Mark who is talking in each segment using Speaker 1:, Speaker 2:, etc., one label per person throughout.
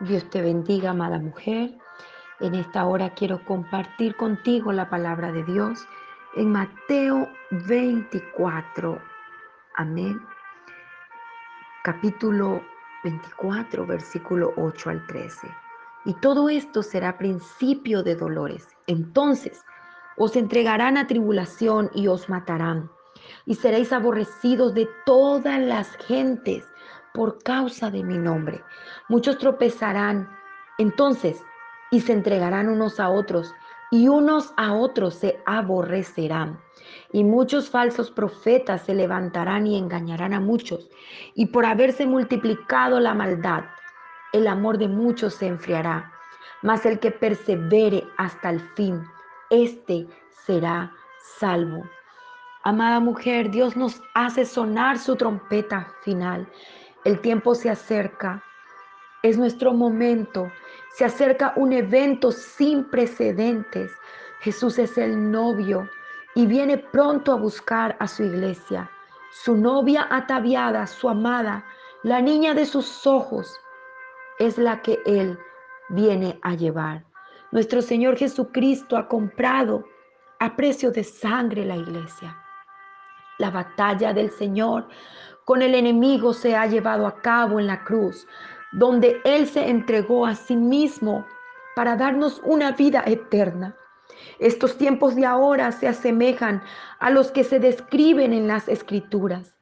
Speaker 1: Dios te bendiga, amada mujer. En esta hora quiero compartir contigo la palabra de Dios en Mateo 24. Amén. Capítulo 24, versículo 8 al 13. Y todo esto será principio de dolores. Entonces os entregarán a tribulación y os matarán. Y seréis aborrecidos de todas las gentes por causa de mi nombre. Muchos tropezarán entonces y se entregarán unos a otros y unos a otros se aborrecerán. Y muchos falsos profetas se levantarán y engañarán a muchos. Y por haberse multiplicado la maldad, el amor de muchos se enfriará. Mas el que persevere hasta el fin, éste será salvo. Amada mujer, Dios nos hace sonar su trompeta final. El tiempo se acerca, es nuestro momento, se acerca un evento sin precedentes. Jesús es el novio y viene pronto a buscar a su iglesia. Su novia ataviada, su amada, la niña de sus ojos, es la que Él viene a llevar. Nuestro Señor Jesucristo ha comprado a precio de sangre la iglesia. La batalla del Señor con el enemigo se ha llevado a cabo en la cruz, donde Él se entregó a sí mismo para darnos una vida eterna. Estos tiempos de ahora se asemejan a los que se describen en las escrituras.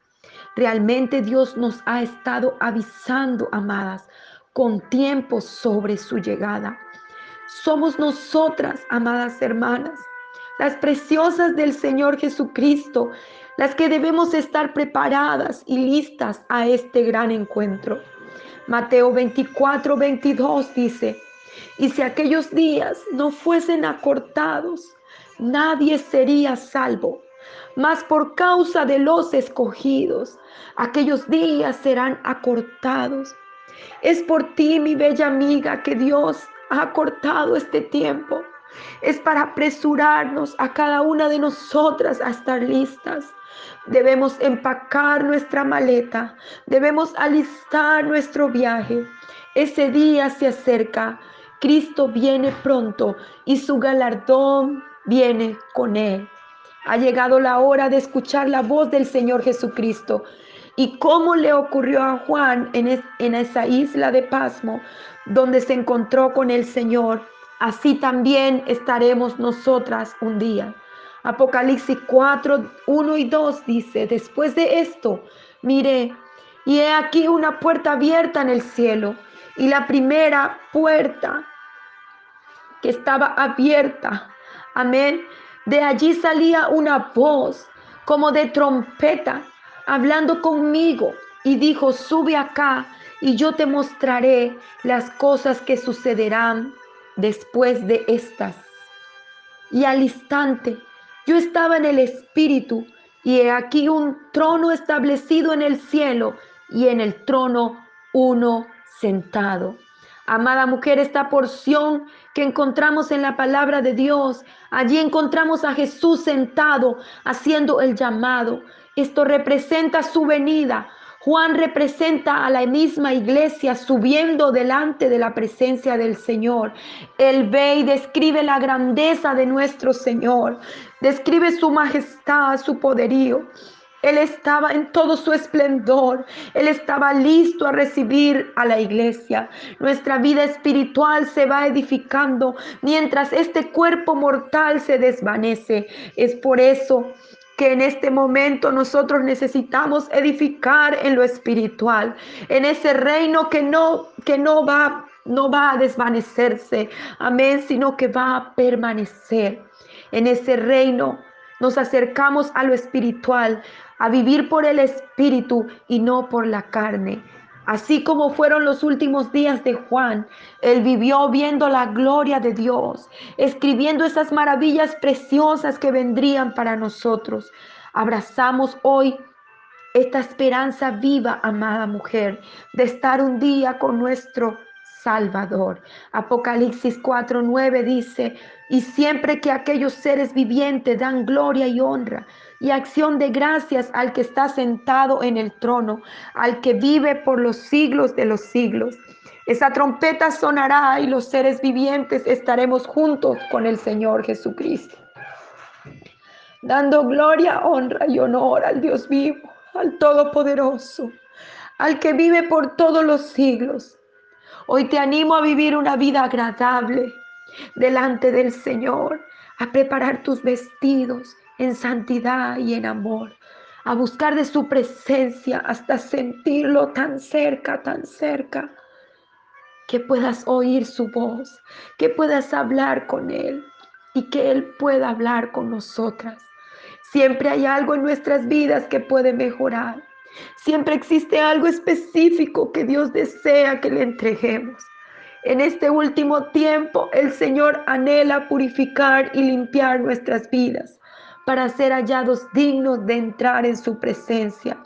Speaker 1: Realmente Dios nos ha estado avisando, amadas, con tiempo sobre su llegada. Somos nosotras, amadas hermanas, las preciosas del Señor Jesucristo, las que debemos estar preparadas y listas a este gran encuentro. Mateo 24, 22 dice, y si aquellos días no fuesen acortados, nadie sería salvo. Mas por causa de los escogidos, aquellos días serán acortados. Es por ti, mi bella amiga, que Dios ha acortado este tiempo. Es para apresurarnos a cada una de nosotras a estar listas. Debemos empacar nuestra maleta, debemos alistar nuestro viaje. Ese día se acerca, Cristo viene pronto y su galardón viene con él. Ha llegado la hora de escuchar la voz del Señor Jesucristo. Y cómo le ocurrió a Juan en, en esa isla de Pasmo, donde se encontró con el Señor, así también estaremos nosotras un día. Apocalipsis 4, 1 y 2 dice, después de esto, miré, y he aquí una puerta abierta en el cielo, y la primera puerta que estaba abierta, amén, de allí salía una voz como de trompeta, hablando conmigo, y dijo, sube acá, y yo te mostraré las cosas que sucederán después de estas. Y al instante yo estaba en el Espíritu y he aquí un trono establecido en el cielo y en el trono uno sentado. Amada mujer, esta porción que encontramos en la palabra de Dios, allí encontramos a Jesús sentado haciendo el llamado. Esto representa su venida, Juan representa a la misma iglesia subiendo delante de la presencia del Señor. Él ve y describe la grandeza de nuestro Señor, describe su majestad, su poderío. Él estaba en todo su esplendor. Él estaba listo a recibir a la iglesia. Nuestra vida espiritual se va edificando mientras este cuerpo mortal se desvanece. Es por eso que en este momento nosotros necesitamos edificar en lo espiritual, en ese reino que no que no va no va a desvanecerse, amén, sino que va a permanecer. En ese reino nos acercamos a lo espiritual, a vivir por el espíritu y no por la carne. Así como fueron los últimos días de Juan, él vivió viendo la gloria de Dios, escribiendo esas maravillas preciosas que vendrían para nosotros. Abrazamos hoy esta esperanza viva, amada mujer, de estar un día con nuestro Salvador. Apocalipsis 4:9 dice, y siempre que aquellos seres vivientes dan gloria y honra y acción de gracias al que está sentado en el trono, al que vive por los siglos de los siglos. Esa trompeta sonará y los seres vivientes estaremos juntos con el Señor Jesucristo, dando gloria, honra y honor al Dios vivo, al Todopoderoso, al que vive por todos los siglos. Hoy te animo a vivir una vida agradable delante del Señor, a preparar tus vestidos en santidad y en amor, a buscar de su presencia hasta sentirlo tan cerca, tan cerca que puedas oír su voz, que puedas hablar con Él y que Él pueda hablar con nosotras. Siempre hay algo en nuestras vidas que puede mejorar. Siempre existe algo específico que Dios desea que le entreguemos. En este último tiempo el Señor anhela purificar y limpiar nuestras vidas para ser hallados dignos de entrar en su presencia.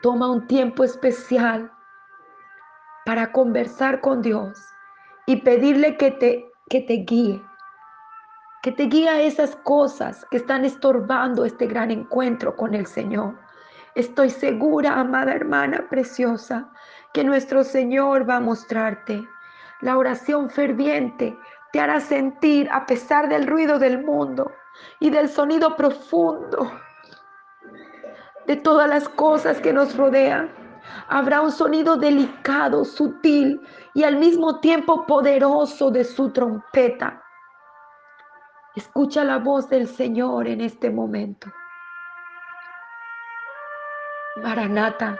Speaker 1: Toma un tiempo especial para conversar con Dios y pedirle que te, que te guíe, que te guíe a esas cosas que están estorbando este gran encuentro con el Señor. Estoy segura, amada hermana preciosa, que nuestro Señor va a mostrarte. La oración ferviente te hará sentir, a pesar del ruido del mundo y del sonido profundo de todas las cosas que nos rodean, Habrá un sonido delicado, sutil y al mismo tiempo poderoso de su trompeta. Escucha la voz del Señor en este momento. Maranata,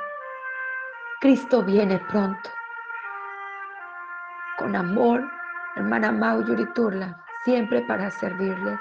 Speaker 1: Cristo viene pronto. Con amor, hermana Mau Yuriturla, siempre para servirles.